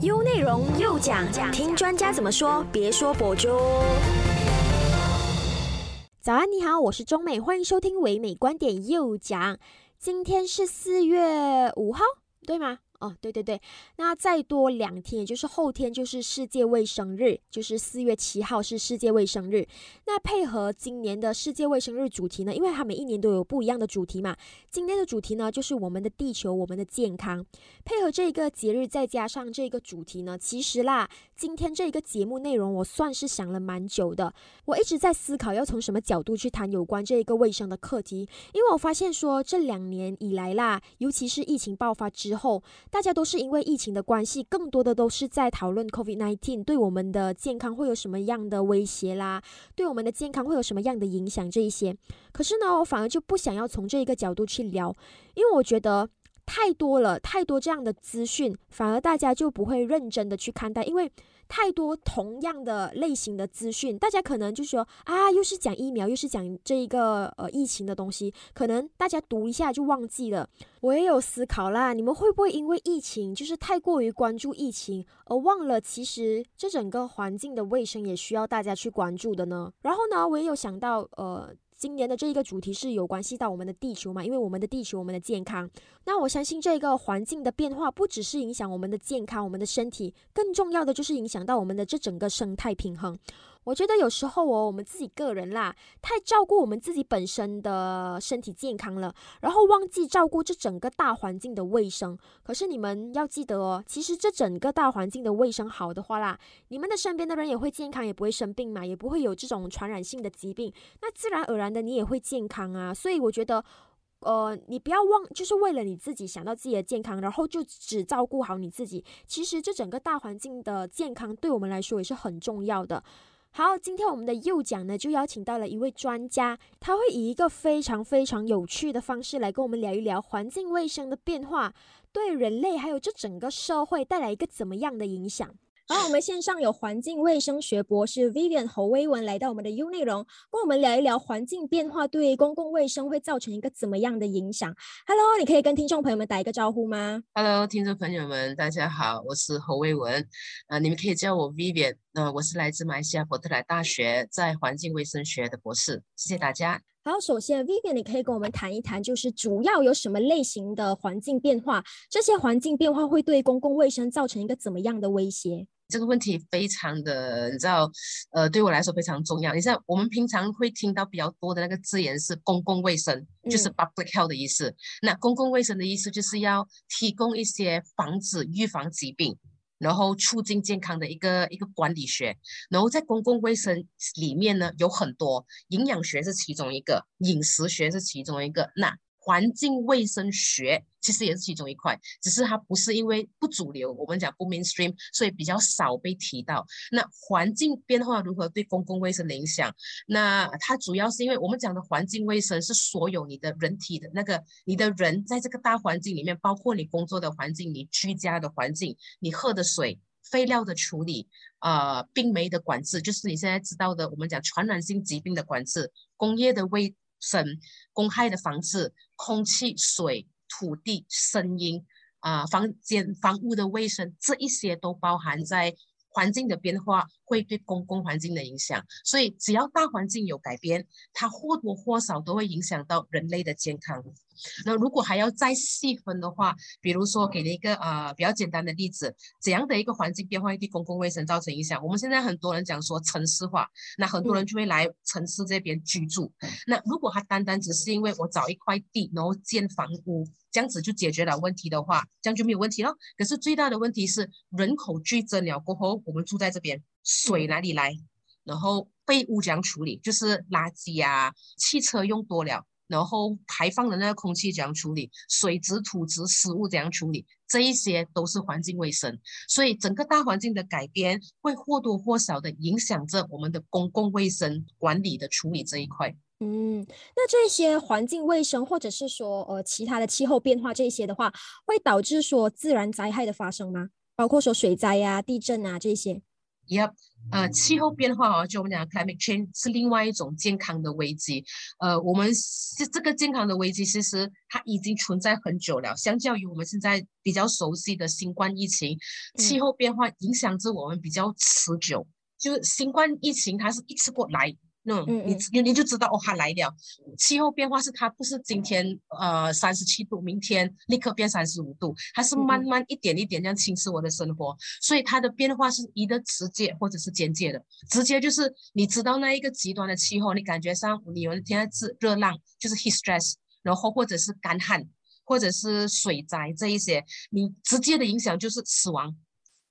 优内容又讲，听专家怎么说？别说博主。早安，你好，我是中美，欢迎收听唯美观点又讲。今天是四月五号，对吗？哦，对对对，那再多两天，也就是后天，就是世界卫生日，就是四月七号是世界卫生日。那配合今年的世界卫生日主题呢，因为它每一年都有不一样的主题嘛。今天的主题呢，就是我们的地球，我们的健康。配合这个节日，再加上这个主题呢，其实啦，今天这一个节目内容，我算是想了蛮久的。我一直在思考要从什么角度去谈有关这一个卫生的课题，因为我发现说这两年以来啦，尤其是疫情爆发之后。大家都是因为疫情的关系，更多的都是在讨论 COVID-19 对我们的健康会有什么样的威胁啦，对我们的健康会有什么样的影响这一些。可是呢，我反而就不想要从这一个角度去聊，因为我觉得太多了，太多这样的资讯，反而大家就不会认真的去看待，因为。太多同样的类型的资讯，大家可能就说啊，又是讲疫苗，又是讲这一个呃疫情的东西，可能大家读一下就忘记了。我也有思考啦，你们会不会因为疫情就是太过于关注疫情，而忘了其实这整个环境的卫生也需要大家去关注的呢？然后呢，我也有想到呃。今年的这一个主题是有关系到我们的地球嘛？因为我们的地球，我们的健康。那我相信这个环境的变化不只是影响我们的健康、我们的身体，更重要的就是影响到我们的这整个生态平衡。我觉得有时候哦，我们自己个人啦，太照顾我们自己本身的身体健康了，然后忘记照顾这整个大环境的卫生。可是你们要记得哦，其实这整个大环境的卫生好的话啦，你们的身边的人也会健康，也不会生病嘛，也不会有这种传染性的疾病。那自然而然的，你也会健康啊。所以我觉得，呃，你不要忘，就是为了你自己想到自己的健康，然后就只照顾好你自己。其实这整个大环境的健康，对我们来说也是很重要的。好，今天我们的右讲呢，就邀请到了一位专家，他会以一个非常非常有趣的方式来跟我们聊一聊环境卫生的变化，对人类还有这整个社会带来一个怎么样的影响。好，我们线上有环境卫生学博士 Vivian 侯威文来到我们的 U 内容，跟我们聊一聊环境变化对公共卫生会造成一个怎么样的影响。Hello，你可以跟听众朋友们打一个招呼吗？Hello，听众朋友们，大家好，我是侯威文，啊，你们可以叫我 Vivian，那我是来自马来西亚伯特莱大学在环境卫生学的博士，谢谢大家。好，首先 Vivian，你可以跟我们谈一谈，就是主要有什么类型的环境变化？这些环境变化会对公共卫生造成一个怎么样的威胁？这个问题非常的，你知道，呃，对我来说非常重要。你像我们平常会听到比较多的那个字眼是公共卫生，就是 public health 的意思。那公共卫生的意思就是要提供一些防止、预防疾病，然后促进健康的一个一个管理学。然后在公共卫生里面呢，有很多营养学是其中一个，饮食学是其中一个。那环境卫生学其实也是其中一块，只是它不是因为不主流，我们讲不 mainstream，所以比较少被提到。那环境变化如何对公共卫生的影响？那它主要是因为我们讲的环境卫生是所有你的人体的那个，你的人在这个大环境里面，包括你工作的环境、你居家的环境、你喝的水、废料的处理、呃，病媒的管制，就是你现在知道的，我们讲传染性疾病的管制、工业的卫生、公害的防治。空气、水、土地、声音啊，房间、房屋的卫生，这一些都包含在环境的变化会对公共环境的影响。所以，只要大环境有改变，它或多或少都会影响到人类的健康。那如果还要再细分的话，比如说给了一个呃比较简单的例子，怎样的一个环境变化会对公共卫生造成影响？我们现在很多人讲说城市化，那很多人就会来城市这边居住。那如果他单单只是因为我找一块地，然后建房屋，这样子就解决了问题的话，这样就没有问题了。可是最大的问题是人口剧增了过后，我们住在这边，水哪里来？然后废物怎样处理？就是垃圾啊，汽车用多了。然后排放的那个空气怎样处理？水质、土质、食物怎样处理？这一些都是环境卫生，所以整个大环境的改变会或多或少的影响着我们的公共卫生管理的处理这一块。嗯，那这些环境卫生或者是说呃其他的气候变化这些的话，会导致说自然灾害的发生吗？包括说水灾呀、地震啊这些。也呃，气候变化啊，就我们讲 climate change 是另外一种健康的危机。呃，我们是这个健康的危机，其实它已经存在很久了。相较于我们现在比较熟悉的新冠疫情，气候变化影响着我们比较持久。就是新冠疫情，它是一次过来。嗯，你你你就知道哦，它来了。气候变化是它不是今天呃三十七度，明天立刻变三十五度，它是慢慢一点一点这样侵蚀我的生活。所以它的变化是一个直接或者是间接的。直接就是你知道那一个极端的气候，你感觉上你有一天是热浪，就是 heat stress，然后或者是干旱，或者是水灾这一些，你直接的影响就是死亡、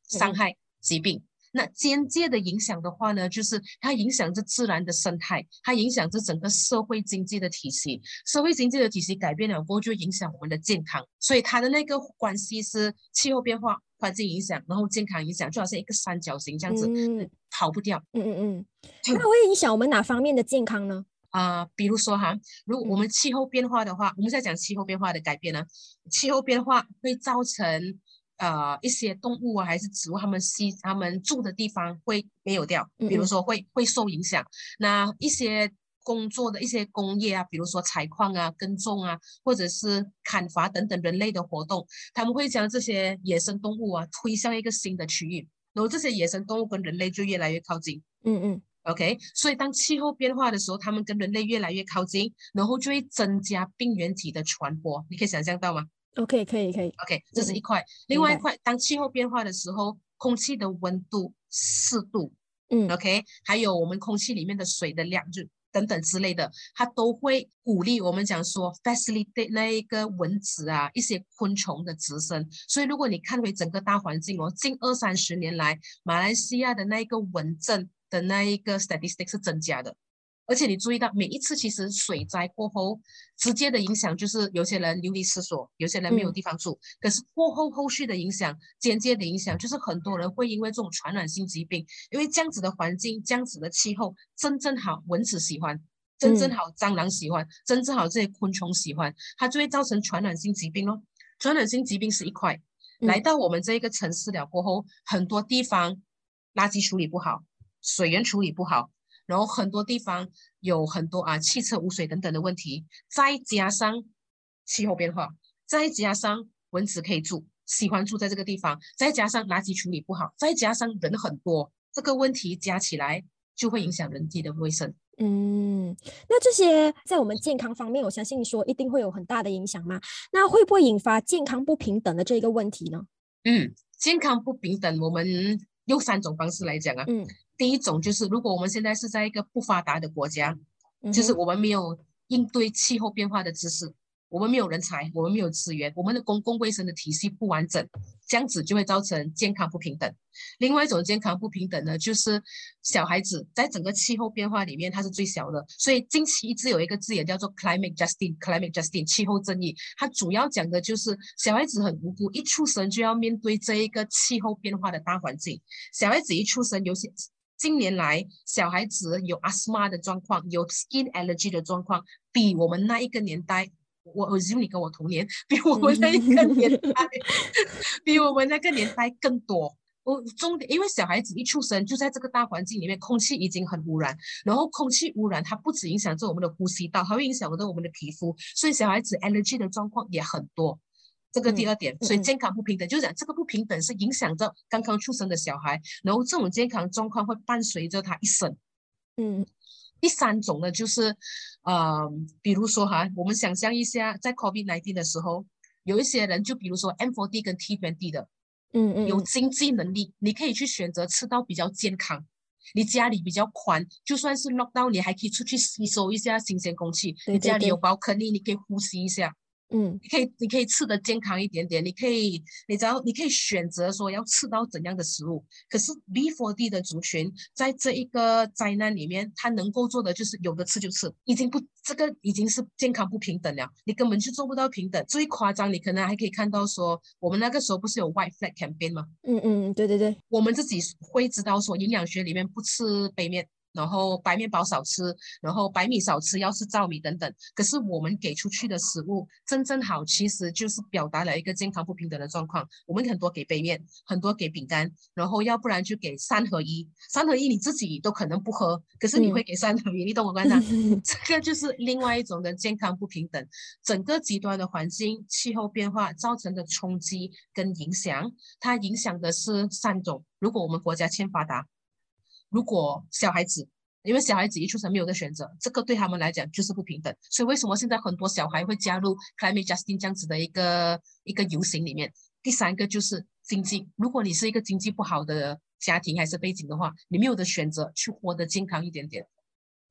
伤害、疾病。那间接的影响的话呢，就是它影响着自然的生态，它影响着整个社会经济的体系。社会经济的体系改变了过后，就影响我们的健康。所以它的那个关系是气候变化、环境影响，然后健康影响，就好像一个三角形这样子，嗯、逃不掉。嗯嗯嗯。那会影响我们哪方面的健康呢？啊，比如说哈，如果我们气候变化的话，我们在讲气候变化的改变呢，气候变化会造成。呃，一些动物啊，还是植物，它们吸，它们住的地方会没有掉，比如说会会受影响。那一些工作的一些工业啊，比如说采矿啊、耕种啊，或者是砍伐等等人类的活动，他们会将这些野生动物啊推向一个新的区域，然后这些野生动物跟人类就越来越靠近。嗯嗯，OK，所以当气候变化的时候，它们跟人类越来越靠近，然后就会增加病原体的传播。你可以想象到吗？OK，可以可以。OK，这是一块。另外一块，当气候变化的时候，空气的温度、湿度，嗯，OK，还有我们空气里面的水的量，就等等之类的，它都会鼓励我们讲说，facilitate 那一个蚊子啊，一些昆虫的滋生。所以，如果你看回整个大环境哦，近二三十年来，马来西亚的那一个蚊症的那一个 statistics 是增加的。而且你注意到，每一次其实水灾过后，直接的影响就是有些人流离失所，有些人没有地方住。可是过后后续的影响，间接的影响就是很多人会因为这种传染性疾病，因为这样子的环境、这样子的气候，真正好蚊子喜欢，真正好蟑螂喜欢，真正好这些昆虫喜欢，它就会造成传染性疾病咯。传染性疾病是一块，来到我们这一个城市了过后，很多地方垃圾处理不好，水源处理不好。然后很多地方有很多啊汽车污水等等的问题，再加上气候变化，再加上蚊子可以住，喜欢住在这个地方，再加上垃圾处理不好，再加上人很多，这个问题加起来就会影响人体的卫生。嗯，那这些在我们健康方面，我相信说一定会有很大的影响嘛。那会不会引发健康不平等的这个问题呢？嗯，健康不平等，我们用三种方式来讲啊。嗯。第一种就是，如果我们现在是在一个不发达的国家，就是我们没有应对气候变化的知识，我们没有人才，我们没有资源，我们的公共卫生的体系不完整，这样子就会造成健康不平等。另外一种健康不平等呢，就是小孩子在整个气候变化里面，他是最小的，所以近期一直有一个字眼叫做 climate justice，climate justice 气候正义，它主要讲的就是小孩子很无辜，一出生就要面对这一个气候变化的大环境，小孩子一出生有些。近年来，小孩子有 asthma 的状况，有 skin allergy 的状况，比我们那一个年代，我我 assume 你跟我同年，比我们那一个年 代，比我们那个年代更多。我重点，因为小孩子一出生就在这个大环境里面，空气已经很污染，然后空气污染它不止影响着我们的呼吸道，还会影响着我们的皮肤，所以小孩子 allergy 的状况也很多。这个第二点，所以健康不平等，就是讲这个不平等是影响着刚刚出生的小孩，然后这种健康状况会伴随着他一生。嗯，第三种呢，就是呃，比如说哈，我们想象一下，在 COVID-19 的时候，有一些人，就比如说 M4D 跟 T20 的，嗯嗯，有经济能力，你可以去选择吃到比较健康，你家里比较宽，就算是 lockdown，你还可以出去吸收一下新鲜空气，你家里有包肯尼，你可以呼吸一下。嗯，你可以，你可以吃的健康一点点。你可以，你只要你可以选择说要吃到怎样的食物。可是 B4D 的族群在这一个灾难里面，他能够做的就是有的吃就吃，已经不这个已经是健康不平等了。你根本就做不到平等。最夸张，你可能还可以看到说，我们那个时候不是有 White Flag Campaign 吗？嗯嗯，对对对，我们自己会知道说，营养学里面不吃杯面。然后白面包少吃，然后白米少吃，要吃糙米等等。可是我们给出去的食物真正好，其实就是表达了一个健康不平等的状况。我们很多给杯面，很多给饼干，然后要不然就给三合一。三合一你自己都可能不喝，可是你会给三合一，你懂我 观察？这 个就是另外一种的健康不平等。整个极端的环境、气候变化造成的冲击跟影响，它影响的是三种。如果我们国家欠发达。如果小孩子，因为小孩子一出生没有的选择，这个对他们来讲就是不平等。所以为什么现在很多小孩会加入 climate justice 这样子的一个一个游行里面？第三个就是经济，如果你是一个经济不好的家庭还是背景的话，你没有的选择去活得健康一点点。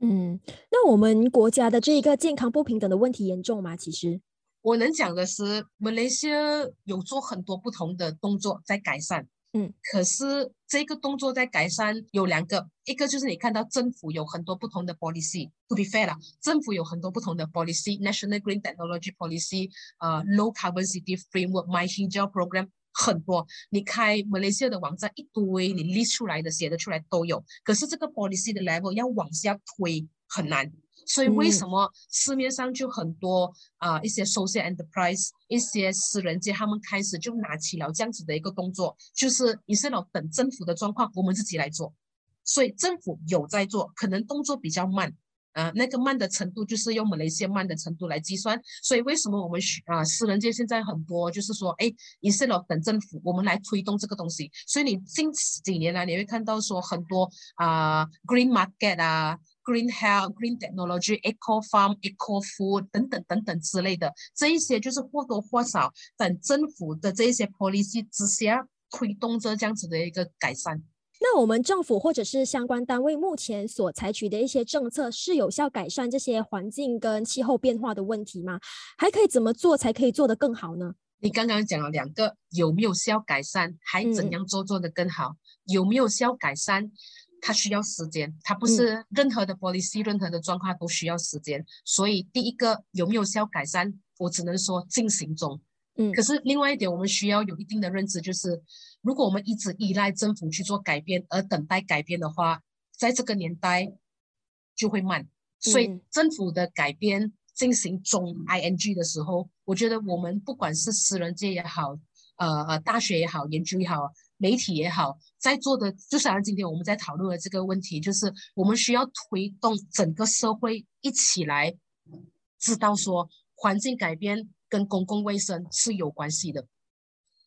嗯，那我们国家的这一个健康不平等的问题严重吗？其实我能讲的是，马来西亚有做很多不同的动作在改善。嗯，可是这个动作在改善有两个，一个就是你看到政府有很多不同的 policy。To be fair 啦，政府有很多不同的 policy，National Green Technology Policy，呃，Low Carbon City Framework，My Hijau Program，很多。你开马来西亚的网站一堆，你 list 出来的、写的出来都有。可是这个 policy 的 level 要往下推很难。所以为什么市面上就很多啊一些 social enterprise 一些私人界，他们开始就拿起了这样子的一个动作，就是你是老等政府的状况，我们自己来做。所以政府有在做，可能动作比较慢，啊，那个慢的程度就是用马来西亚慢的程度来计算。所以为什么我们需啊私人界现在很多就是说，哎，你是老等政府，我们来推动这个东西。所以你近几年来你会看到说很多啊 green market 啊。Green health, green technology, eco farm, eco food 等等等等之类的，这一些就是或多或少等政府的这一些 policy 之下推动着这样子的一个改善。那我们政府或者是相关单位目前所采取的一些政策，是有效改善这些环境跟气候变化的问题吗？还可以怎么做才可以做得更好呢？你刚刚讲了两个，有没有效改善？还怎样做做得更好？有没有效改善？它需要时间，它不是任何的 policy，任何的状况都需要时间。所以第一个有没有效改善，我只能说进行中。嗯，可是另外一点，我们需要有一定的认知，就是如果我们一直依赖政府去做改变，而等待改变的话，在这个年代就会慢。所以政府的改变进行中 ing 的时候，我觉得我们不管是私人界也好，呃呃，大学也好，研究也好。媒体也好，在做的就像今天我们在讨论的这个问题，就是我们需要推动整个社会一起来知道说，环境改变跟公共卫生是有关系的，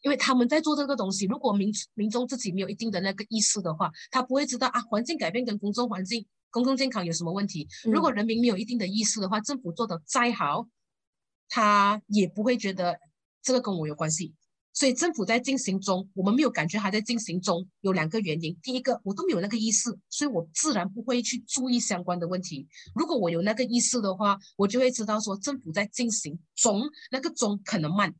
因为他们在做这个东西，如果民民众自己没有一定的那个意识的话，他不会知道啊，环境改变跟公众环境、公共健康有什么问题。如果人民没有一定的意识的话，政府做的再好，他也不会觉得这个跟我有关系。所以政府在进行中，我们没有感觉还在进行中，有两个原因。第一个，我都没有那个意识，所以我自然不会去注意相关的问题。如果我有那个意识的话，我就会知道说政府在进行中，那个中可能慢，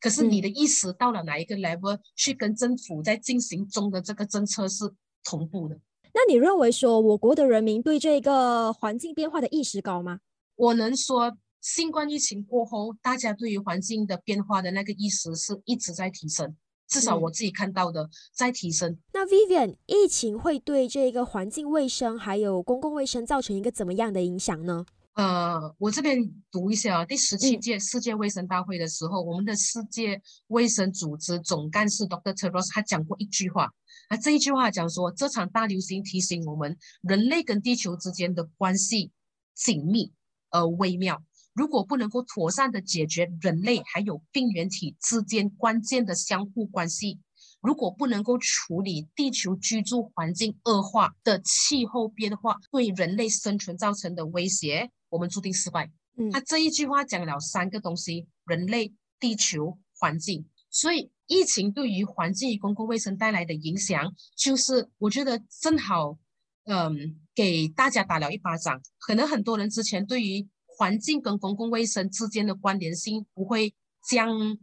可是你的意识到了哪一个 level，去跟政府在进行中的这个政策是同步的。那你认为说我国的人民对这个环境变化的意识高吗？我能说。新冠疫情过后，大家对于环境的变化的那个意识是一直在提升，至少我自己看到的在提升。那 Vivian，疫情会对这个环境卫生还有公共卫生造成一个怎么样的影响呢？呃，我这边读一下啊，第十七届世界卫生大会的时候，我们的世界卫生组织总干事 Dr. Tedros 他讲过一句话，啊这一句话讲说，这场大流行提醒我们，人类跟地球之间的关系紧密而微妙。如果不能够妥善的解决人类还有病原体之间关键的相互关系，如果不能够处理地球居住环境恶化的气候变化对人类生存造成的威胁，我们注定失败。嗯，他这一句话讲了三个东西：人类、地球、环境。所以，疫情对于环境与公共卫生带来的影响，就是我觉得正好，嗯，给大家打了一巴掌。可能很多人之前对于环境跟公共卫生之间的关联性不会将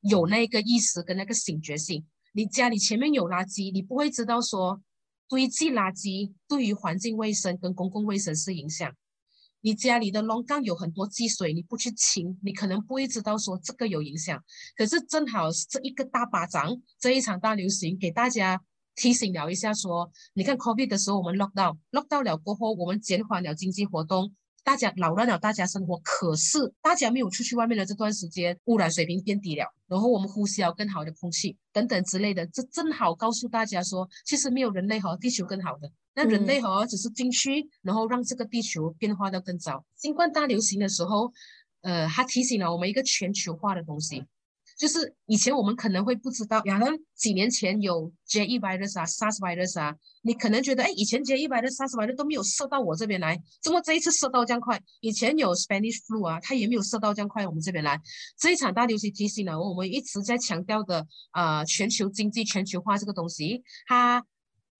有那个意识跟那个醒觉性。你家里前面有垃圾，你不会知道说堆积垃圾对于环境卫生跟公共卫生是影响。你家里的龙缸有很多积水，你不去清，你可能不会知道说这个有影响。可是正好这一个大巴掌，这一场大流行给大家提醒了一下说，你看 COVID 的时候我们 lock down，lock down 了过后，我们减缓了经济活动。大家扰乱了大家生活，可是大家没有出去外面的这段时间，污染水平变低了，然后我们呼吸了更好的空气等等之类的，这正好告诉大家说，其实没有人类和地球更好的，那人类和只是进去，然后让这个地球变化的更糟。新冠大流行的时候，呃，它提醒了我们一个全球化的东西。就是以前我们可能会不知道，可能几年前有 J 一 virus 啊，SARS virus 啊，你可能觉得，哎，以前 J 一 virus、SARS virus 都没有射到我这边来，怎么这一次射到这样快？以前有 Spanish flu 啊，它也没有射到这样快，我们这边来。这一场大流行提醒了我们一直在强调的，呃，全球经济全球化这个东西，它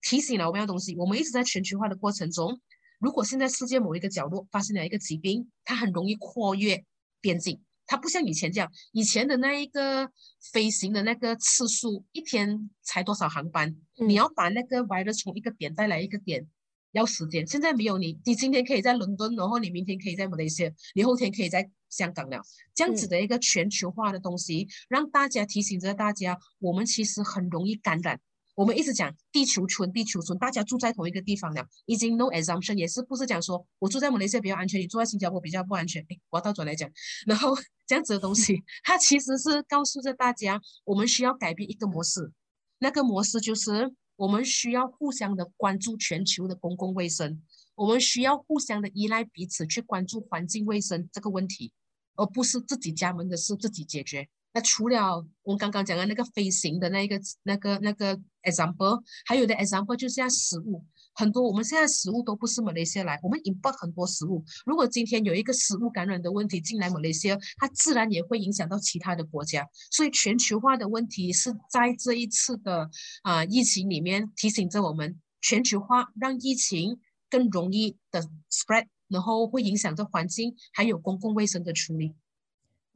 提醒了我们的东西。我们一直在全球化的过程中，如果现在世界某一个角落发生了一个疾病，它很容易跨越边境。它不像以前这样，以前的那一个飞行的那个次数，一天才多少航班？你要把那个 virus 从一个点带来一个点，要时间。现在没有你，你今天可以在伦敦，然后你明天可以在马来西亚，你后天可以在香港了。这样子的一个全球化的东西，让大家提醒着大家，我们其实很容易感染。我们一直讲地球村，地球村，大家住在同一个地方了，已经 no assumption，也是不是讲说我住在马来西亚比较安全，你住在新加坡比较不安全？哎，我要倒转来讲，然后 这样子的东西，它其实是告诉着大家，我们需要改变一个模式，那个模式就是我们需要互相的关注全球的公共卫生，我们需要互相的依赖彼此去关注环境卫生这个问题，而不是自己家门的事自己解决。除了我刚刚讲的那个飞行的那一个、那个、那个 example，还有的 example 就是像食物，很多我们现在食物都不是马来西亚来，我们 import 很多食物。如果今天有一个食物感染的问题进来马来西亚，它自然也会影响到其他的国家。所以全球化的问题是在这一次的啊疫情里面提醒着我们，全球化让疫情更容易的 spread，然后会影响着环境还有公共卫生的处理。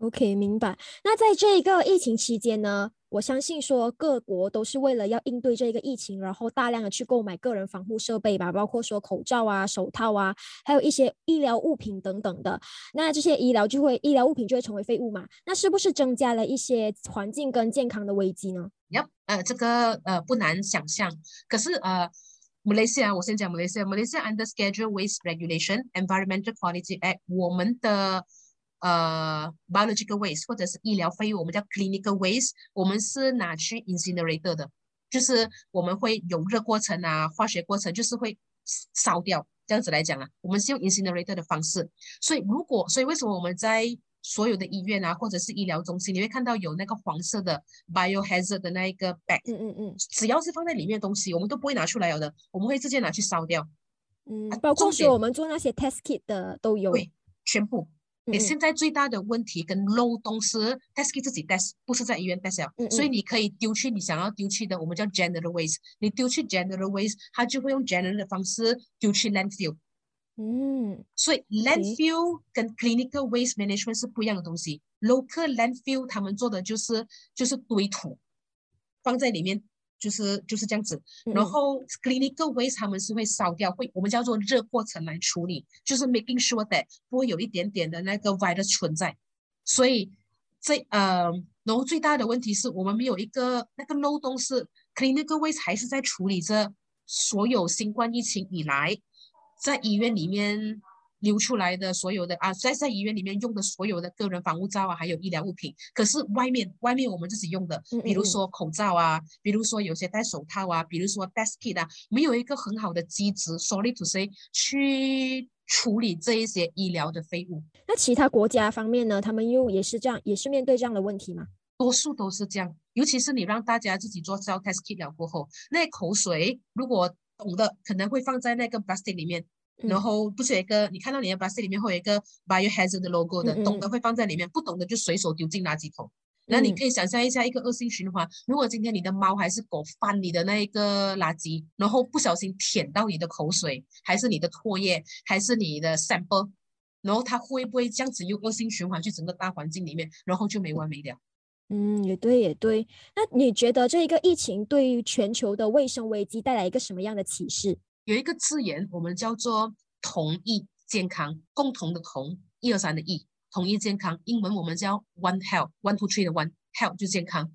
OK，明白。那在这一个疫情期间呢，我相信说各国都是为了要应对这个疫情，然后大量的去购买个人防护设备吧，包括说口罩啊、手套啊，还有一些医疗物品等等的。那这些医疗就会医疗物品就会成为废物嘛？那是不是增加了一些环境跟健康的危机呢？Yep，呃，这个呃不难想象。可是呃，马来西亚，我先讲马来西亚，马来西亚 under Schedule Waste Regulation Environmental Quality Act，我们的。呃，biological waste 或者是医疗废物，我们叫 clinical waste，我们是拿去 incinerator 的，就是我们会有热过程啊，化学过程，就是会烧掉。这样子来讲啊，我们是用 incinerator 的方式。所以如果，所以为什么我们在所有的医院啊，或者是医疗中心，你会看到有那个黄色的 biohazard 的那一个 bag，嗯嗯嗯，只要是放在里面的东西，我们都不会拿出来有的，我们会直接拿去烧掉。嗯，包括说我们做那些 test kit 的都有，对，全部。你现在最大的问题跟漏洞是 test 自己 test，不是在医院 test 所以你可以丢去你想要丢去的，我们叫 general waste。你丢去 general waste，它就会用 general 的方式丢去 landfill。嗯，所以 landfill 跟 clinical waste management 是不一样的东西。local landfill 他们做的就是就是堆土，放在里面。就是就是这样子，然后 clinical waste 他们是会烧掉，会我们叫做热过程来处理，就是 making sure that 不会有一点点的那个 virus 存在。所以这呃，然后最大的问题是我们没有一个那个漏洞是 clinical waste 还是在处理着所有新冠疫情以来在医院里面。流出来的所有的啊，在在医院里面用的所有的个人防护罩啊，还有医疗物品，可是外面外面我们自己用的，比如说口罩啊，比如说有些戴手套啊，比如说 desk kit 啊，没有一个很好的机制，sorry to say，去处理这一些医疗的废物。那其他国家方面呢？他们又也是这样，也是面对这样的问题吗？多数都是这样，尤其是你让大家自己做 self test kit 了过后，那口水如果懂的，可能会放在那个 plastic 里面。然后不是有一个，你看到你的 basket 里面会有一个 biohazard 的 logo 的，懂的会放在里面，不懂的就随手丢进垃圾桶。那你可以想象一下一个恶性循环，如果今天你的猫还是狗翻你的那一个垃圾，然后不小心舔到你的口水，还是你的唾液，还是你的 sample，然后它会不会这样子又恶性循环去整个大环境里面，然后就没完没了？嗯，也对，也对。那你觉得这一个疫情对于全球的卫生危机带来一个什么样的启示？有一个字眼，我们叫做同一健康，共同的同，一二三的一，同一健康。英文我们叫 One Health，One Two Three 的 One Health 就健康。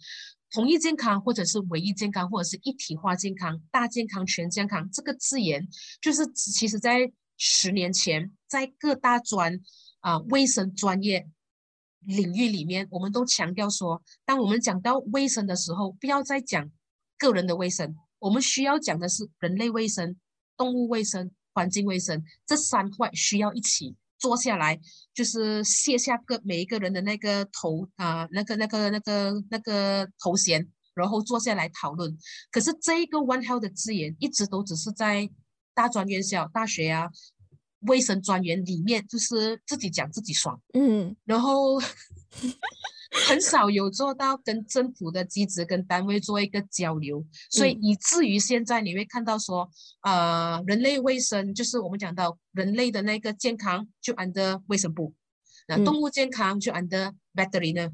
同一健康，或者是唯一健康，或者是一体化健康、大健康、全健康这个字眼，就是其实在十年前，在各大专啊卫生专业领域里面，我们都强调说，当我们讲到卫生的时候，不要再讲个人的卫生，我们需要讲的是人类卫生、动物卫生、环境卫生这三块需要一起。坐下来就是卸下个每一个人的那个头啊，那个那个那个那个头衔，然后坐下来讨论。可是这一个 One Health 的字眼一直都只是在大专院校、大学啊，卫生专员里面，就是自己讲自己爽，嗯，然后。很少有做到跟政府的机制跟单位做一个交流，所以以至于现在你会看到说，呃，人类卫生就是我们讲到人类的那个健康就 under 卫生部，那动物健康就 under veterinary 呢。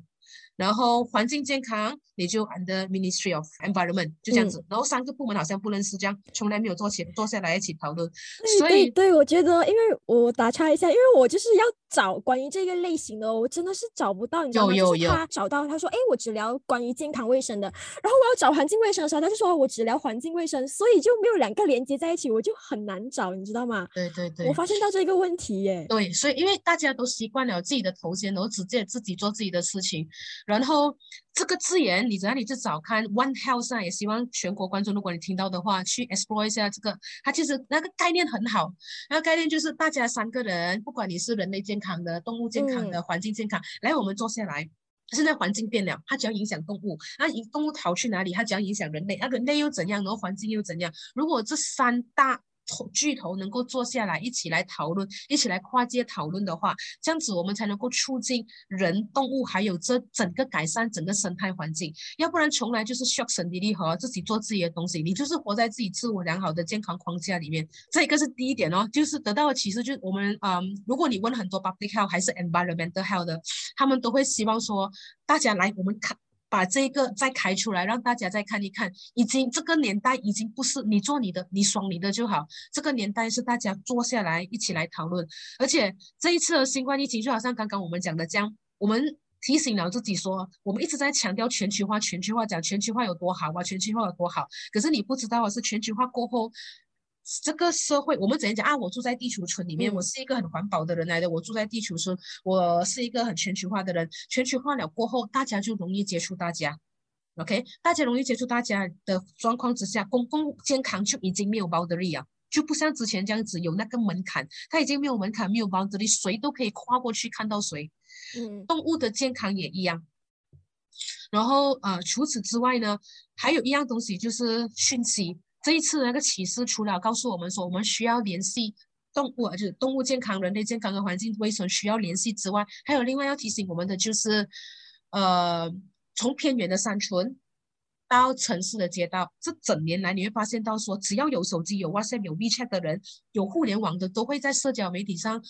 然后环境健康，你就 under Ministry of Environment，就这样子。然后三个部门好像不认识，这样从来没有坐起坐下来一起讨论。所以，对，我觉得，因为我打岔一下，因为我就是要找关于这个类型的，我真的是找不到，你知道吗？有有有。他找到，他说，哎，我只聊关于健康卫生的。然后我要找环境卫生的时候，他就说我只聊环境卫生，所以就没有两个连接在一起，我就很难找，你知道吗？对对对。我发现到这个问题耶。对，所以因为大家都习惯了自己的头衔，然后直接自己做自己的事情，然后。这个字眼，你只要你去找看 One Health 上，也希望全国观众，如果你听到的话，去 explore 一下这个。它其实那个概念很好，那个概念就是大家三个人，不管你是人类健康的、动物健康的、环境健康，来我们坐下来。现在环境变了，它只要影响动物，那动物逃去哪里？它只要影响人类，那人类又怎样？然后环境又怎样？如果这三大头巨头能够坐下来一起来讨论，一起来跨界讨论的话，这样子我们才能够促进人、动物还有这整个改善整个生态环境。要不然从来就是 shock 神力和自己做自己的东西，你就是活在自己自我良好的健康框架里面。这一个是第一点哦，就是得到的启示就是我们嗯，如果你问很多 public health 还是 environmental health 的，他们都会希望说大家来我们看。把这个再开出来，让大家再看一看。已经这个年代已经不是你做你的，你爽你的就好。这个年代是大家坐下来一起来讨论。而且这一次的新冠疫情，就好像刚刚我们讲的这样，我们提醒了自己说，我们一直在强调全球化，全球化讲全球化有多好啊，全球化有多好。可是你不知道的是，全球化过后。这个社会，我们怎样讲啊？我住在地球村里面，我是一个很环保的人来的。我住在地球村，我是一个很全球化的人。全球化了过后，大家就容易接触大家，OK？大家容易接触大家的状况之下，公共健康就已经没有 boundary 啊，就不像之前这样子有那个门槛，它已经没有门槛，没有 boundary，谁都可以跨过去看到谁。嗯，动物的健康也一样。然后呃，除此之外呢，还有一样东西就是讯息。这一次那个启示，除了告诉我们说我们需要联系动物，就是动物健康、人类健康和环境卫生需要联系之外，还有另外要提醒我们的就是，呃，从偏远的山村到城市的街道，这整年来你会发现到说，只要有手机、有 WhatsApp、有 WeChat 的人，有互联网的，都会在社交媒体上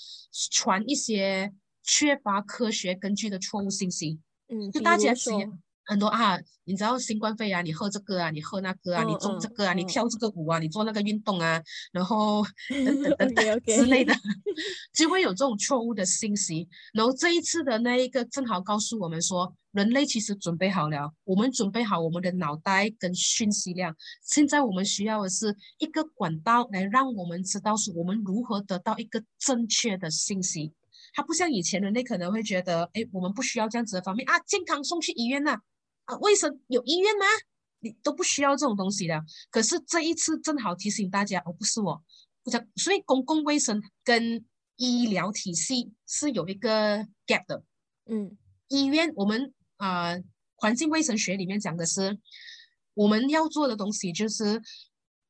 传一些缺乏科学根据的错误信息。嗯，就大家说。很多啊，你知道新冠肺炎，你喝这个啊，你喝那个啊，你种这个啊，你跳这个舞啊，你做那个运动啊，然后等等等等之类的，就会有这种错误的信息。然后这一次的那一个正好告诉我们说，人类其实准备好了，我们准备好我们的脑袋跟讯息量。现在我们需要的是一个管道来让我们知道是我们如何得到一个正确的信息。它不像以前人类可能会觉得，哎，我们不需要这样子的方面啊，健康送去医院呐。啊，卫生有医院吗？你都不需要这种东西的。可是这一次正好提醒大家，哦，不是我。所以公共卫生跟医疗体系是有一个 gap 的。嗯，医院我们啊，环境卫生学里面讲的是，我们要做的东西就是，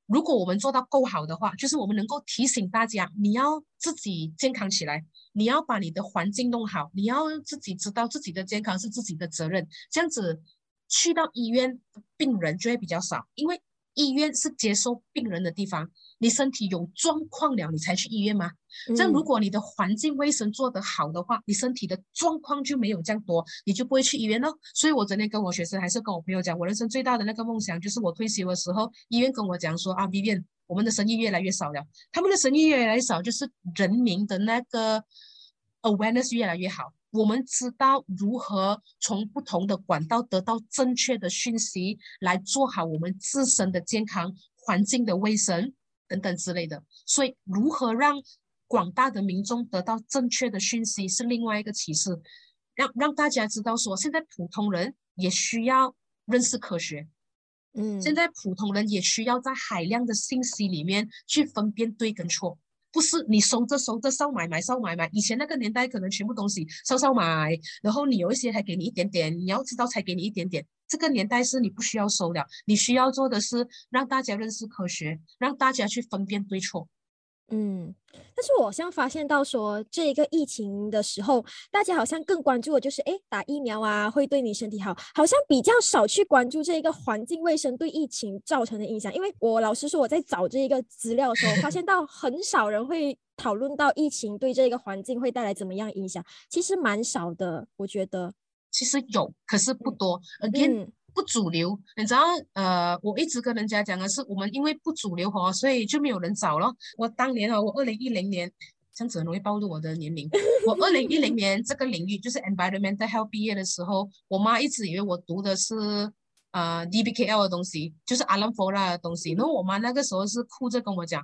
如果我们做到够好的话，就是我们能够提醒大家，你要自己健康起来。你要把你的环境弄好，你要自己知道自己的健康是自己的责任，这样子。去到医院，病人就会比较少，因为医院是接收病人的地方。你身体有状况了，你才去医院吗？这样，如果你的环境卫生做得好的话，你身体的状况就没有这样多，你就不会去医院咯。所以我昨天跟我学生，还是跟我朋友讲，我人生最大的那个梦想，就是我退休的时候，医院跟我讲说啊，医院我们的生意越来越少了，他们的生意越来越少，就是人民的那个。Awareness 越来越好，我们知道如何从不同的管道得到正确的讯息，来做好我们自身的健康、环境的卫生等等之类的。所以，如何让广大的民众得到正确的讯息，是另外一个启示，让让大家知道说，现在普通人也需要认识科学。嗯，现在普通人也需要在海量的信息里面去分辨对跟错，不是你收着收着少买买少买买。以前那个年代可能全部东西少少买，然后你有一些还给你一点点，你要知道才给你一点点。这个年代是你不需要收了，你需要做的是让大家认识科学，让大家去分辨对错。嗯，但是我好像发现到说，这一个疫情的时候，大家好像更关注的就是，哎，打疫苗啊，会对你身体好，好像比较少去关注这一个环境卫生对疫情造成的影响。因为我老实说，我在找这一个资料的时候，发现到很少人会讨论到疫情对这个环境会带来怎么样影响，其实蛮少的，我觉得。其实有，可是不多。Again。不主流，你知道？呃，我一直跟人家讲的是，我们因为不主流哈，所以就没有人找了。我当年哦，我二零一零年，这样子很容易暴露我的年龄。我二零一零年这个领域就是 environmental health 毕业的时候，我妈一直以为我读的是呃 DBKL 的东西，就是 Alam Fora 的东西。然后我妈那个时候是哭着跟我讲，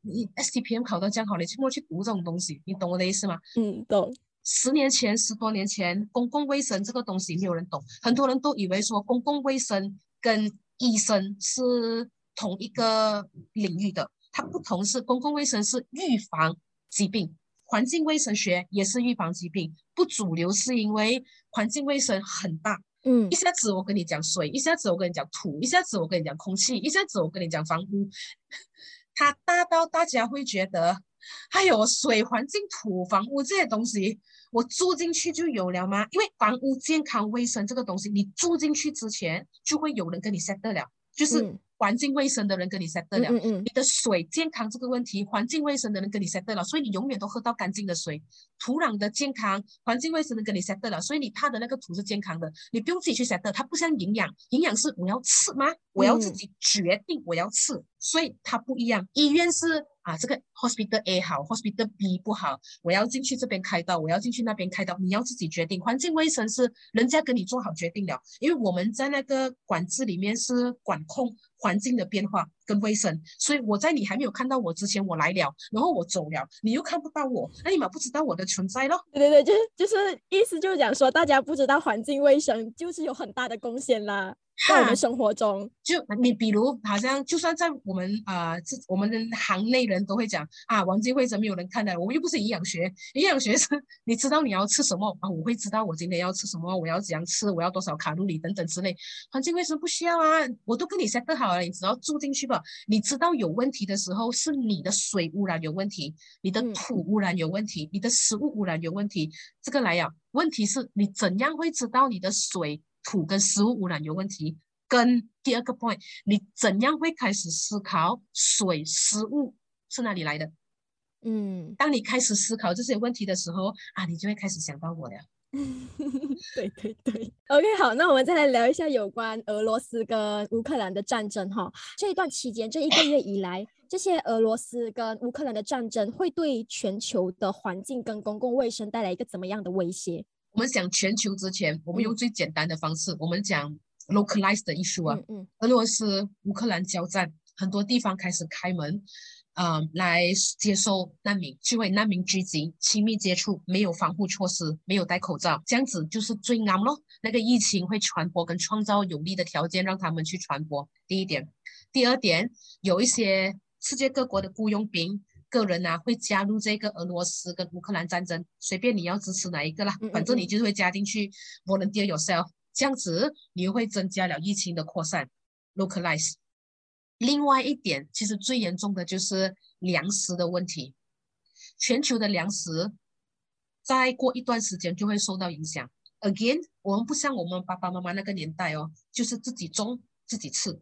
你 STPM 考到这样好，你怎么去读这种东西？你懂我的意思吗？嗯，懂。十年前、十多年前，公共卫生这个东西没有人懂，很多人都以为说公共卫生跟医生是同一个领域的。它不同是公共卫生是预防疾病，环境卫生学也是预防疾病。不主流是因为环境卫生很大，嗯，一下子我跟你讲水，一下子我跟你讲土，一下子我跟你讲空气，一下子我跟你讲房屋，它大到大家会觉得，还有水、环境、土、房屋这些东西。我住进去就有了吗？因为房屋健康卫生这个东西，你住进去之前就会有人跟你 set 得了，就是环境卫生的人跟你 set 得了。嗯嗯。你的水健康这个问题，环境卫生的人跟你 set 得了，所以你永远都喝到干净的水。土壤的健康，环境卫生的跟你 set 得了，所以你踏的那个土是健康的，你不用自己去 set 的。它不像营养，营养是我要吃吗？我要自己决定我要吃，所以它不一样。医院是。啊，这个 hospital A 好，hospital B 不好，我要进去这边开刀，我要进去那边开刀，你要自己决定。环境卫生是人家跟你做好决定了，因为我们在那个管制里面是管控环境的变化跟卫生，所以我在你还没有看到我之前，我来了，然后我走了，你又看不到我，那你们不知道我的存在咯。对对对，就是就是意思就是讲说，大家不知道环境卫生就是有很大的贡献啦。在我们生活中，就你比如，好像就算在我们啊，这我们的行内人都会讲啊，王金会怎么有人看的？我们又不是营养学，营养学是你知道你要吃什么啊？我会知道我今天要吃什么，我要怎样吃，我要多少卡路里等等之类。环境卫生不需要啊，我都跟你 set 好了，你只要住进去吧。你知道有问题的时候，是你的水污染有问题，你的土污染有问题，你的食物污染有问题。这个来呀，问题是你怎样会知道你的水？土跟食物污染有问题，跟第二个 point，你怎样会开始思考水、食物是哪里来的？嗯，当你开始思考这些问题的时候啊，你就会开始想到我了。对对对，OK，好，那我们再来聊一下有关俄罗斯跟乌克兰的战争哈。这一段期间，这一个月以来，这些俄罗斯跟乌克兰的战争会对全球的环境跟公共卫生带来一个怎么样的威胁？我们讲全球之前，我们用最简单的方式，我们讲 localized 的艺术啊。嗯嗯。俄罗斯、乌克兰交战，很多地方开始开门，嗯，来接收难民，去为难民聚集、亲密接触，没有防护措施，没有戴口罩，这样子就是最难咯。那个疫情会传播，跟创造有利的条件让他们去传播。第一点，第二点，有一些世界各国的雇佣兵。个人啊会加入这个俄罗斯跟乌克兰战争，随便你要支持哪一个啦，反正你就是会加进去。Volunteer yourself，这样子你又会增加了疫情的扩散。Localize。另外一点，其实最严重的就是粮食的问题，全球的粮食再过一段时间就会受到影响。Again，我们不像我们爸爸妈妈那个年代哦，就是自己种自己吃。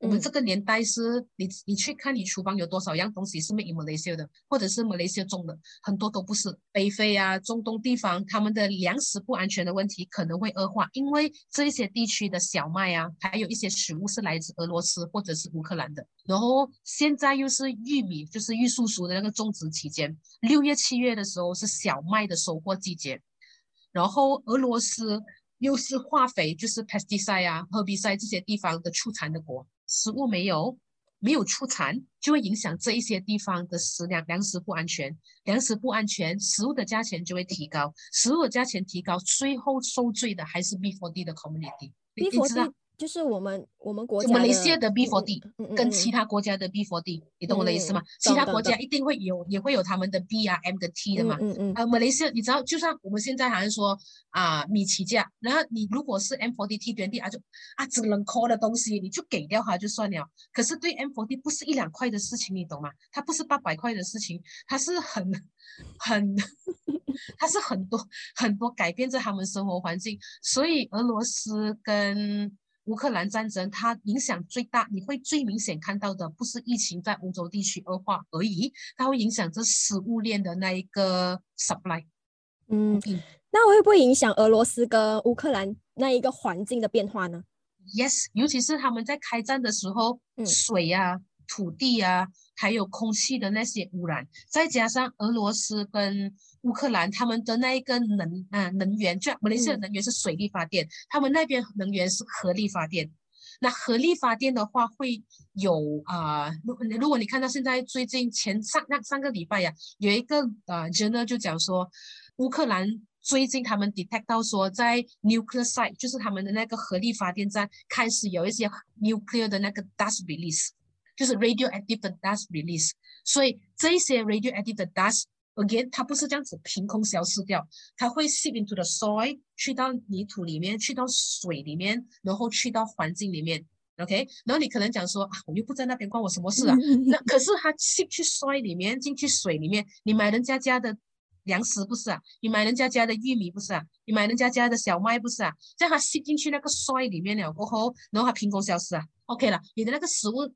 我们这个年代是你你去看你厨房有多少样东西是 made in Malaysia 的，或者是 Malaysia 种的，很多都不是。北非啊、中东地方，他们的粮食不安全的问题可能会恶化，因为这一些地区的小麦啊，还有一些食物是来自俄罗斯或者是乌克兰的。然后现在又是玉米，就是玉树熟的那个种植期间，六月、七月的时候是小麦的收获季节，然后俄罗斯又是化肥，就是 pesticide 啊、herbicide 这些地方的出产的国。食物没有没有出产，就会影响这一些地方的食粮粮食不安全，粮食不安全，食物的价钱就会提高，食物的价钱提高，最后受罪的还是 B4D 的 community，你知道？就是我们我们国家马来西亚的 B4D 跟其他国家的 B4D，你懂我的意思吗？其他国家一定会有，也会有他们的 B 啊 M 的 T 的嘛。嗯嗯。呃，马来西亚你知道，就像我们现在好像说啊米奇价，然后你如果是 M4D T 原地啊就啊只能 call 的东西，你就给掉它就算了。可是对 M4D 不是一两块的事情，你懂吗？它不是八百块的事情，它是很很，它是很多很多改变着他们生活环境。所以俄罗斯跟乌克兰战争，它影响最大，你会最明显看到的，不是疫情在欧洲地区恶化而已，它会影响这食物链的那一个 supply。嗯，那会不会影响俄罗斯跟乌克兰那一个环境的变化呢？Yes，尤其是他们在开战的时候，水啊、土地啊，还有空气的那些污染，再加上俄罗斯跟乌克兰他们的那一个能啊能源，就马来西亚能源是水力发电，他们那边能源是核力发电。那核力发电的话，会有啊，如如果你看到现在最近前上那上个礼拜呀，有一个啊 journal 就讲说，乌克兰最近他们 detect 到说，在 nuclear site 就是他们的那个核力发电站开始有一些 nuclear 的那个 dust release，就是 radioactive dust release，所以这些 radioactive dust Again，它不是这样子凭空消失掉，它会 seep into the soil，去到泥土里面，去到水里面，然后去到环境里面。OK，然后你可能讲说啊，我又不在那边，关我什么事啊？那可是它 seep 去 soil 里面，进去水里面，你买人家家的粮食不是啊？你买人家家的玉米不是啊？你买人家家的小麦不是啊？这样它 seep 进去那个 soil 里面了过后，然后它凭空消失啊？OK 了，你的那个食物。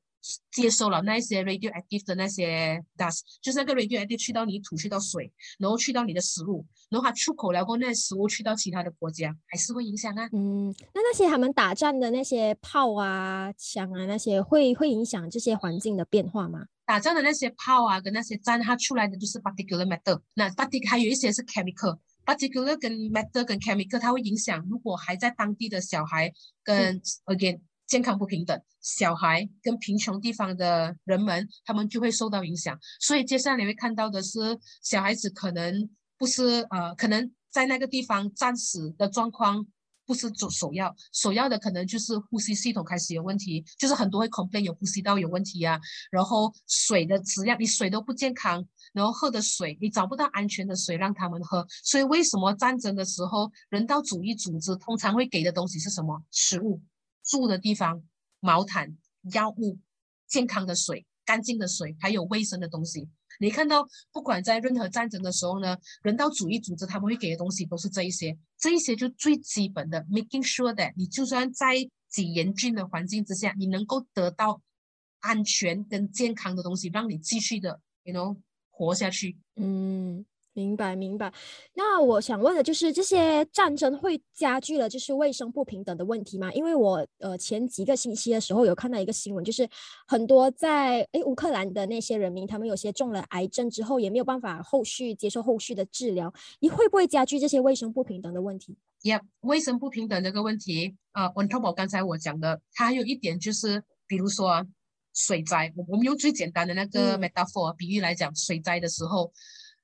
接收了那一些 radioactive 的那些 dust，就是那个 radioactive 去到泥土，去到水，然后去到你的食物，然后它出口了过那些食物去到其他的国家，还是会影响啊。嗯，那那些他们打仗的那些炮啊、枪啊那些，会会影响这些环境的变化吗？打仗的那些炮啊跟那些战，它出来的就是 particular matter，那 particular 还有一些是 chemical，particular 跟 matter 跟 chemical，它会影响如果还在当地的小孩跟 again。健康不平等，小孩跟贫穷地方的人们，他们就会受到影响。所以接下来你会看到的是，小孩子可能不是呃，可能在那个地方暂时的状况不是首首要，首要的可能就是呼吸系统开始有问题，就是很多会 complain 有呼吸道有问题啊。然后水的质量，你水都不健康，然后喝的水你找不到安全的水让他们喝。所以为什么战争的时候，人道主义组织通常会给的东西是什么？食物。住的地方、毛毯、药物、健康的水、干净的水，还有卫生的东西。你看到，不管在任何战争的时候呢，人道主义组织他们会给的东西都是这一些，这一些就最基本的，making sure that 你就算在极严峻的环境之下，你能够得到安全跟健康的东西，让你继续的，you know，活下去。嗯。明白明白，那我想问的就是这些战争会加剧了就是卫生不平等的问题吗？因为我呃前几个星期的时候有看到一个新闻，就是很多在诶乌克兰的那些人民，他们有些中了癌症之后也没有办法后续接受后续的治疗，你会不会加剧这些卫生不平等的问题？Yeah，卫生不平等这个问题啊，on top of 刚才我讲的，它还有一点就是，比如说水灾，我我们用最简单的那个 metaphor 比喻来讲，水灾的时候。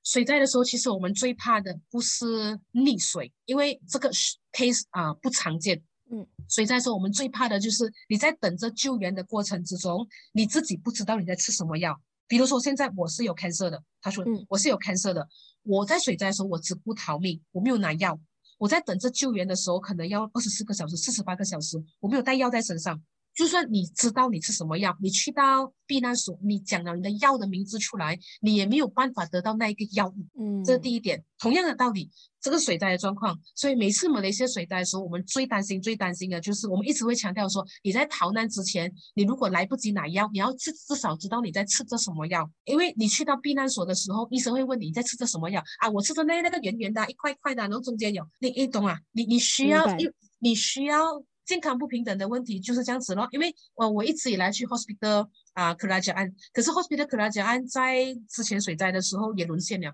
水灾的时候，其实我们最怕的不是溺水，因为这个 case 啊不常见。嗯，水灾时候我们最怕的就是你在等着救援的过程之中，你自己不知道你在吃什么药。比如说现在我是有 cancer 的，他说我是有 cancer 的，我在水灾的时候我只顾逃命，我没有拿药。我在等着救援的时候，可能要二十四个小时、四十八个小时，我没有带药在身上。就算你知道你吃什么药，你去到避难所，你讲了你的药的名字出来，你也没有办法得到那一个药物。嗯，这是第一点。同样的道理，这个水灾的状况，所以每次马来西亚水灾的时候，我们最担心、最担心的就是，我们一直会强调说，你在逃难之前，你如果来不及拿药，你要至至少知道你在吃着什么药，因为你去到避难所的时候，医生会问你在吃着什么药啊？我吃的那那个圆圆的，一块块的，然后中间有你你懂啊？你你需要你你需要。健康不平等的问题就是这样子咯，因为我我一直以来去 hospital 啊克拉加安，可是 hospital 克拉加安在之前水灾的时候也沦陷了，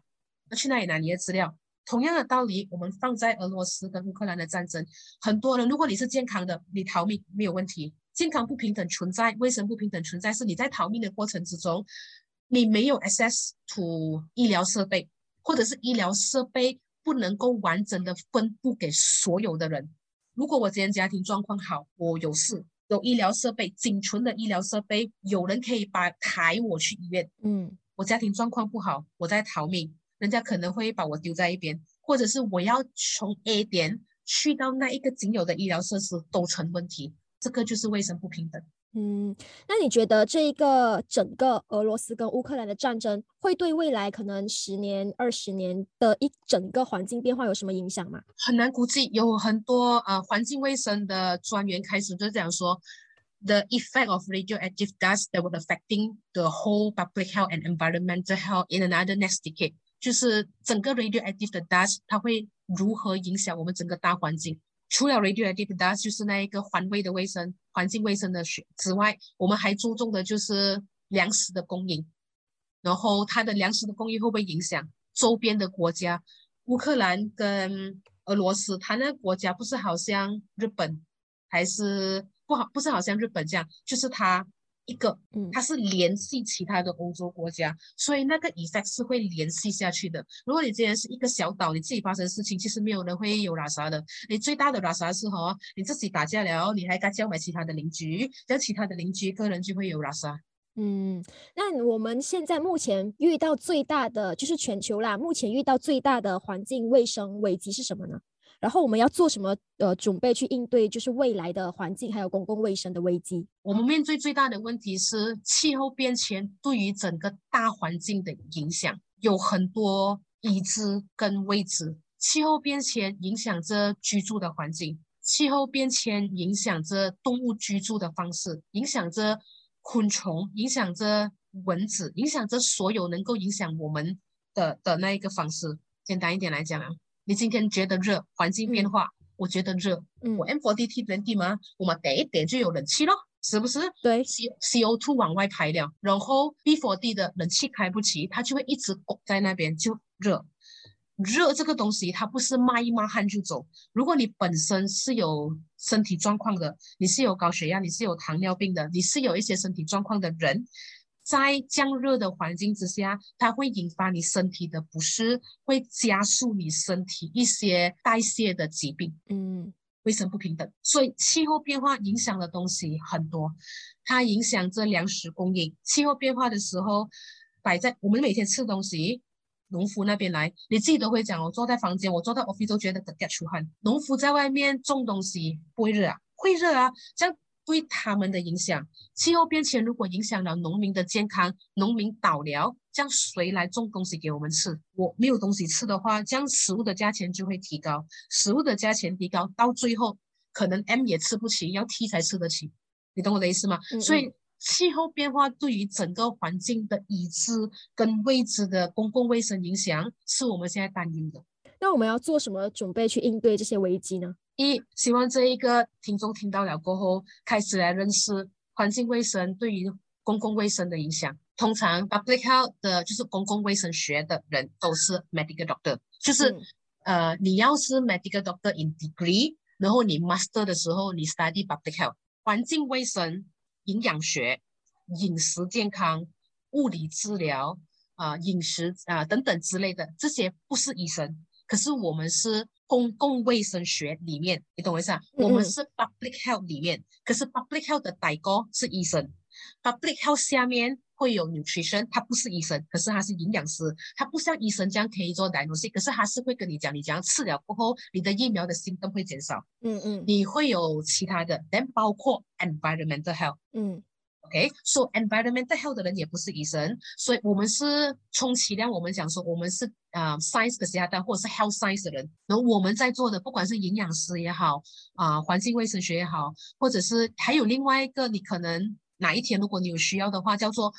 那去哪里拿你的资料？同样的道理，我们放在俄罗斯跟乌克兰的战争，很多人如果你是健康的，你逃命没有问题。健康不平等存在，卫生不平等存在，是你在逃命的过程之中，你没有 access to 医疗设备，或者是医疗设备不能够完整的分布给所有的人。如果我今天家庭状况好，我有事，有医疗设备，仅存的医疗设备，有人可以把抬我去医院。嗯，我家庭状况不好，我在逃命，人家可能会把我丢在一边，或者是我要从 A 点去到那一个仅有的医疗设施都成问题，这个就是卫生不平等。嗯，那你觉得这一个整个俄罗斯跟乌克兰的战争会对未来可能十年、二十年的一整个环境变化有什么影响吗？很难估计，有很多呃环境卫生的专员开始就讲说，the effect of radioactive dust that would affecting the whole public health and environmental health in another next decade，就是整个 radioactive 的 dust 它会如何影响我们整个大环境。除了 radioactive dust 就是那一个环卫的卫生、环境卫生的学之外，我们还注重的就是粮食的供应。然后它的粮食的供应会不会影响周边的国家？乌克兰跟俄罗斯，它那个国家不是好像日本，还是不好？不是好像日本这样，就是它一个，嗯它是联系其他的欧洲国家，所以那个 effect 是会联系下去的。如果你今天是一个小岛，你自己发生事情，其实没有人会有拉啥的。你最大的拉啥是哦，你自己打架了，你还敢叫买其他的邻居，叫其他的邻居个人就会有拉啥。嗯，那我们现在目前遇到最大的就是全球啦，目前遇到最大的环境卫生危机是什么呢？然后我们要做什么呃准备去应对就是未来的环境还有公共卫生的危机？我们面对最大的问题是气候变迁对于整个大环境的影响有很多已知跟未知。气候变迁影响着居住的环境，气候变迁影响着动物居住的方式，影响着昆虫，影响着蚊子，影响着所有能够影响我们的的那一个方式。简单一点来讲啊，你今天觉得热，环境变化，我觉得热，嗯我 M4DT 人地嘛，我们点一点就有冷气咯，是不是？对，C CO2 往外排了，然后 B4D 的冷气开不起，它就会一直拱在那边就热。热这个东西，它不是抹一抹汗就走。如果你本身是有身体状况的，你是有高血压，你是有糖尿病的，你是有一些身体状况的人，在降热的环境之下，它会引发你身体的不适，会加速你身体一些代谢的疾病。嗯卫生不平等，所以气候变化影响的东西很多，它影响着粮食供应。气候变化的时候，摆在我们每天吃东西，农夫那边来，你自己都会讲，我坐在房间，我坐在 office 都觉得得出汗。农夫在外面种东西不会热啊，会热啊，这样对他们的影响。气候变迁如果影响了农民的健康，农民倒了，这样谁来种东西给我们吃？我没有东西吃的话，这样食物的价钱就会提高，食物的价钱提高，到最后可能 M 也吃不起，要 T 才吃得起，你懂我的意思吗？嗯所以气候变化对于整个环境的已知跟未知的公共卫生影响，是我们现在担忧的。那我们要做什么准备去应对这些危机呢？一，希望这一个听众听到了过后，开始来认识环境卫生对于公共卫生的影响。通常 public health 的就是公共卫生学的人都是 medical doctor，就是、嗯。呃，你要是 medical doctor in degree，然后你 master 的时候你 study public health，环境卫生、营养学、饮食健康、物理治疗啊、饮食啊、等等之类的，这些不是医生，可是我们是公共卫生学里面，你懂我意思啊？我们是 public health 里面，可是 public health 的代哥是医生，public health 下面会有 nutrition，他不是医生，可是他是营养师，他不像医生这样可以做 diagnosis，可是他是会跟你讲，你这样吃了过后，你的疫苗的心动会减少，嗯嗯你会有其他的，then 包括 environmental health。嗯 OK，so、environmental health 的人也不是医生，所以我们是充其量我们讲说我们是呃 science 的其他的或者是 health science 的人，然后我们在做的不管是营养师也好啊、环境卫生学也好，或者是还有另外一个你可能哪一天如果你有需要的话，叫做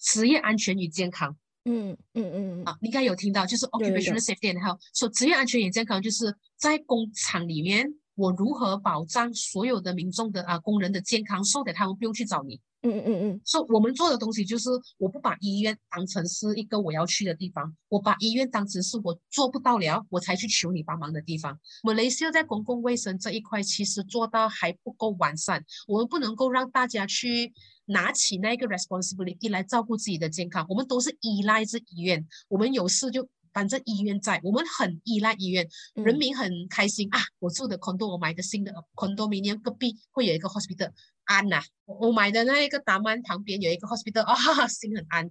职业安全与健康。嗯嗯嗯啊，你应该有听到，就是有有 occupational safety and health，说职业安全与健康就是在工厂里面。我如何保障所有的民众的啊工人的健康，so that 他们不用去找你，嗯嗯嗯所以我们做的东西就是，我不把医院当成是一个我要去的地方，我把医院当成是我做不到了，我才去求你帮忙的地方。马来西亚在公共卫生这一块其实做到还不够完善，我们不能够让大家去拿起那个 responsibility 来照顾自己的健康，我们都是依赖着医院，我们有事就。反正医院在，我们很依赖医院，嗯，人民很开心啊！我住的 condo，我买的新的 condominium 隔壁会有一个 hospital，安呐、我我买的那一个达曼旁边有一个 hospital，啊、哈哈，心很安。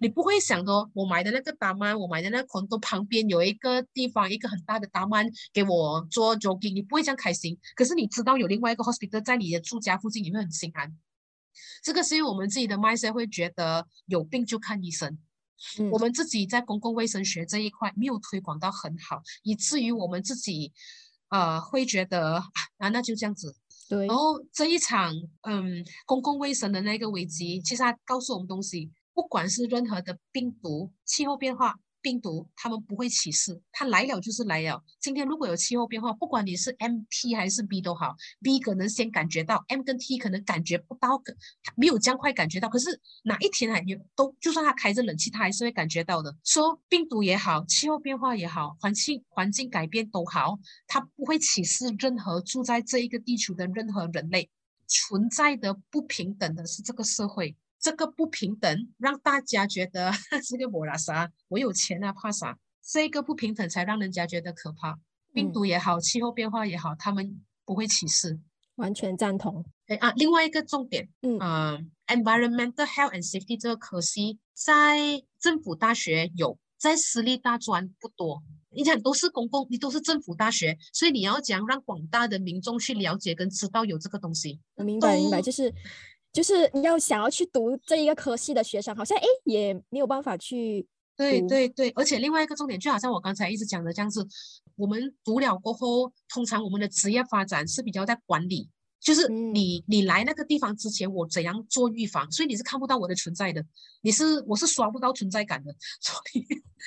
你不会想的哦，我买的那个达曼，我买的那个 condo 旁边有一个地方，一个很大的达曼给我做 jogging，你不会这样开心。可是你知道有另外一个 hospital 在你的住家附近，你会很心安。这个是因为我们自己的 mindset 会觉得有病就看医生，嗯我们自己在公共卫生学这一块没有推广到很好，以至于我们自己呃会觉得啊那就这样子。对然后这一场嗯公共卫生的那个危机，其实它告诉我们东西，不管是任何的病毒、气候变化。病毒他们不会歧视，它来了就是来了。今天如果有气候变化，不管你是 M、T 还是 B 都好，B 可能先感觉到，M 跟 T 可能感觉不到，没有这样快感觉到。可是哪一天还有都，就算他开着冷气，他还是会感觉到的。说病毒也好，气候变化也好，环境环境改变都好，它不会歧视任何住在这一个地球的任何人类。存在的不平等的是这个社会，这个不平等让大家觉得 这个我啦啥，我有钱啊怕啥？这个不平等才让人家觉得可怕。病嗯毒也好，气候变化也好，他们不会歧视。完全赞同。对啊，另外一个重点，嗯嗯、Environmental Health and Safety 这个可惜在政府大学有，在私立大专不多。你讲都是公共，你都是政府大学，所以你要讲让广大的民众去了解跟知道有这个东西。我明白明白，就是就是你要想要去读这一个科系的学生，好像哎也没有办法去对对对，而且另外一个重点，就好像我刚才一直讲的这样子，我们读了过后，通常我们的职业发展是比较在管理，就是嗯你你来那个地方之前，我怎样做预防，所以你是看不到我的存在的，你是我是刷不到存在感的，所以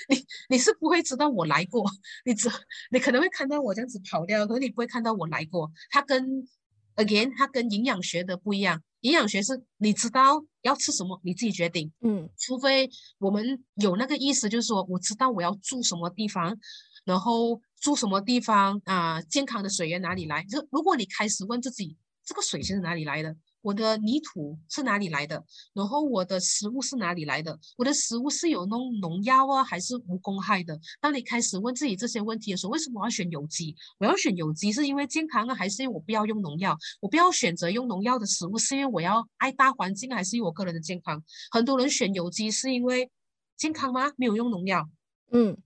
你你是不会知道我来过，你只你可能会看到我这样子跑掉，可是你不会看到我来过。它跟 again 它跟营养学的不一样，营养学是你知道要吃什么，你自己决定。嗯除非我们有那个意思，就是说我知道我要住什么地方，然后住什么地方啊、健康的水源哪里来？就如果你开始问自己，这个水是哪里来的？我的泥土是哪里来的？然后我的食物是哪里来的？我的食物是有弄农药啊，还是无公害的？当你开始问自己这些问题的时候，为什么我要选有机？我要选有机是因为健康啊，还是因为我不要用农药？我不要选择用农药的食物，是因为我要爱大环境，还是因为我个人的健康？很多人选有机是因为健康吗？没有用农药。嗯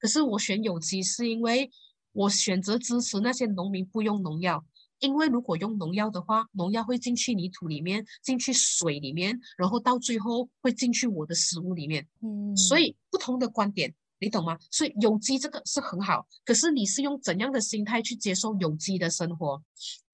可是我选有机是因为我选择支持那些农民不用农药，因为如果用农药的话，农药会进去泥土里面，进去水里面，然后到最后会进去我的食物里面。嗯，所以不同的观点，你懂吗？所以有机这个是很好，可是你是用怎样的心态去接受有机的生活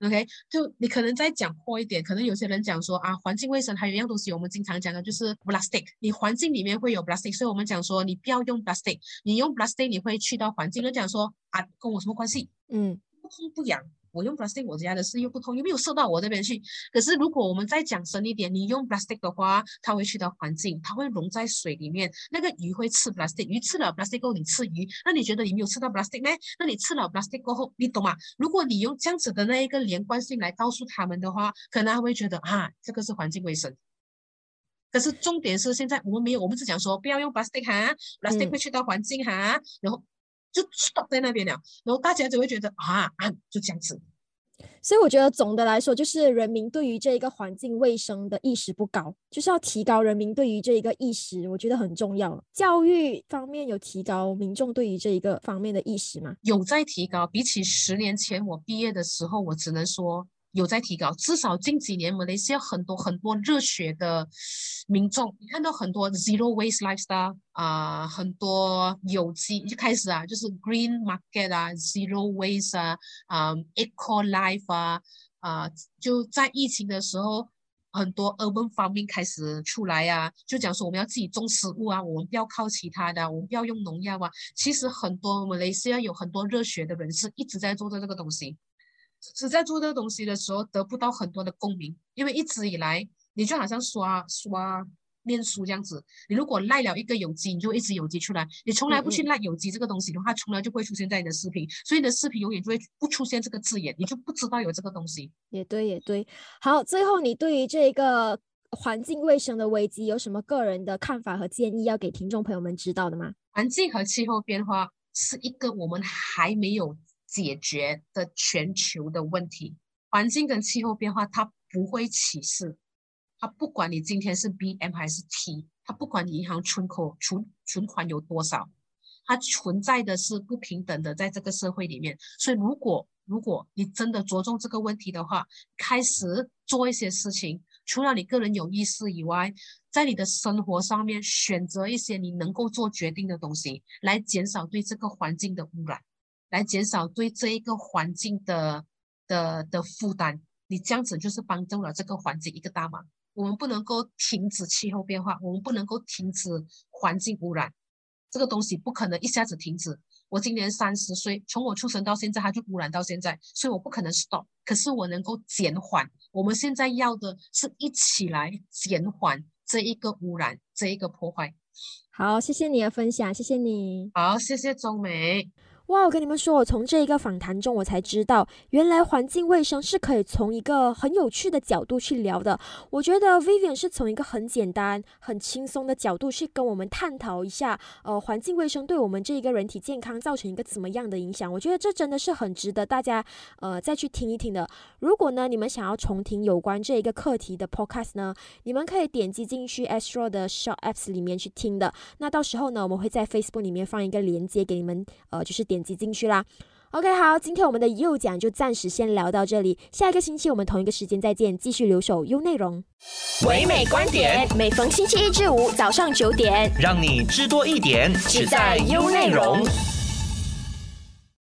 ？OK，就你可能再讲破一点，可能有些人讲说啊，环境卫生还有一样东西，我们经常讲的就是 plastic，你环境里面会有 plastic，所以我们讲说你不要用 plastic，你用 plastic 你会去到环境，就讲说啊，跟我什么关系？嗯不痛不痒。我用 plastic，我家的事又不通，又没有射到我这边去。可是如果我们再讲深一点，你用 plastic 的话，它会去到环境，它会溶在水里面。那个鱼会吃 plastic，鱼吃了 plastic 后，你吃鱼，那你觉得你没有吃到 plastic 呢？那你吃了 plastic 过后，你懂吗？如果你用这样子的那一个连贯性来告诉他们的话，可能他会觉得啊，这个是环境卫生。可是重点是现在我们没有，我们只讲说不要用 plastic 哈，plastic 嗯会去到环境哈，然后就 stop 在那边了，然后大家就会觉得啊啊，就这样子。所以我觉得总的来说，就是人民对于这一个环境卫生的意识不高，就是要提高人民对于这一个意识，我觉得很重要。教育方面有提高民众对于这一个方面的意识吗？有在提高，比起十年前我毕业的时候，我只能说。有在提高，至少近几年，马来西亚很多很多热血的民众，你看到很多 zero waste lifestyle 啊，很多有机一开始啊，就是 green market 啊，zero waste 啊，啊，eco life 啊，啊，就在疫情的时候，很多 urban farming 开始出来呀，就讲说我们要自己种食物啊，我们不要靠其他的，我们不要用农药啊。其实很多马来西亚有很多热血的人士一直在做着这个东西。只在做这个东西的时候得不到很多的共鸣，因为一直以来你就好像刷刷念书这样子，你如果赖了一个有机，你就一直有机出来；你从来不去赖有机这个东西的话，从来就不会出现在你的视频，所以你的视频永远就会不出现这个字眼，你就不知道有这个东西。也对，也对。好，最后你对于这个环境卫生的危机有什么个人的看法和建议要给听众朋友们知道的吗？环境和气候变化是一个我们还没有。解决的全球的问题，环境跟气候变化，它不会歧视，它不管你今天是 B M 还是 T，它不管你银行存口存存款有多少，它存在的是不平等的，在这个社会里面。所以，如果如果你真的着重这个问题的话，开始做一些事情，除了你个人有意识以外，在你的生活上面选择一些你能够做决定的东西，来减少对这个环境的污染。来减少对这一个环境的的的负担，你这样子就是帮助了这个环境一个大忙。我们不能够停止气候变化，我们不能够停止环境污染，这个东西不可能一下子停止。我今年三十岁，从我出生到现在，它就污染到现在，所以我不可能 stop。可是我能够减缓。我们现在要的是一起来减缓这一个污染，这一个破坏。好，谢谢你的分享，谢谢你。好，谢谢钟美。哇，我跟你们说，我从这一个访谈中，我才知道，原来环境卫生是可以从一个很有趣的角度去聊的。我觉得 Vivian 是从一个很简单、很轻松的角度去跟我们探讨一下，呃，环境卫生对我们这一个人体健康造成一个怎么样的影响。我觉得这真的是很值得大家呃再去听一听的。如果呢，你们想要重听有关这一个课题的 Podcast 呢，你们可以点击进去 Astro 的 Short Apps 里面去听的。那到时候呢，我们会在 Facebook 里面放一个链接给你们，呃，就是点。挤进去啦。OK，好，今天我们的右讲就暂时先聊到这里，下一个星期我们同一个时间再见，继续留守优内容。唯美观点，每逢星期一至五早上九点，让你知多一点，只在优内容。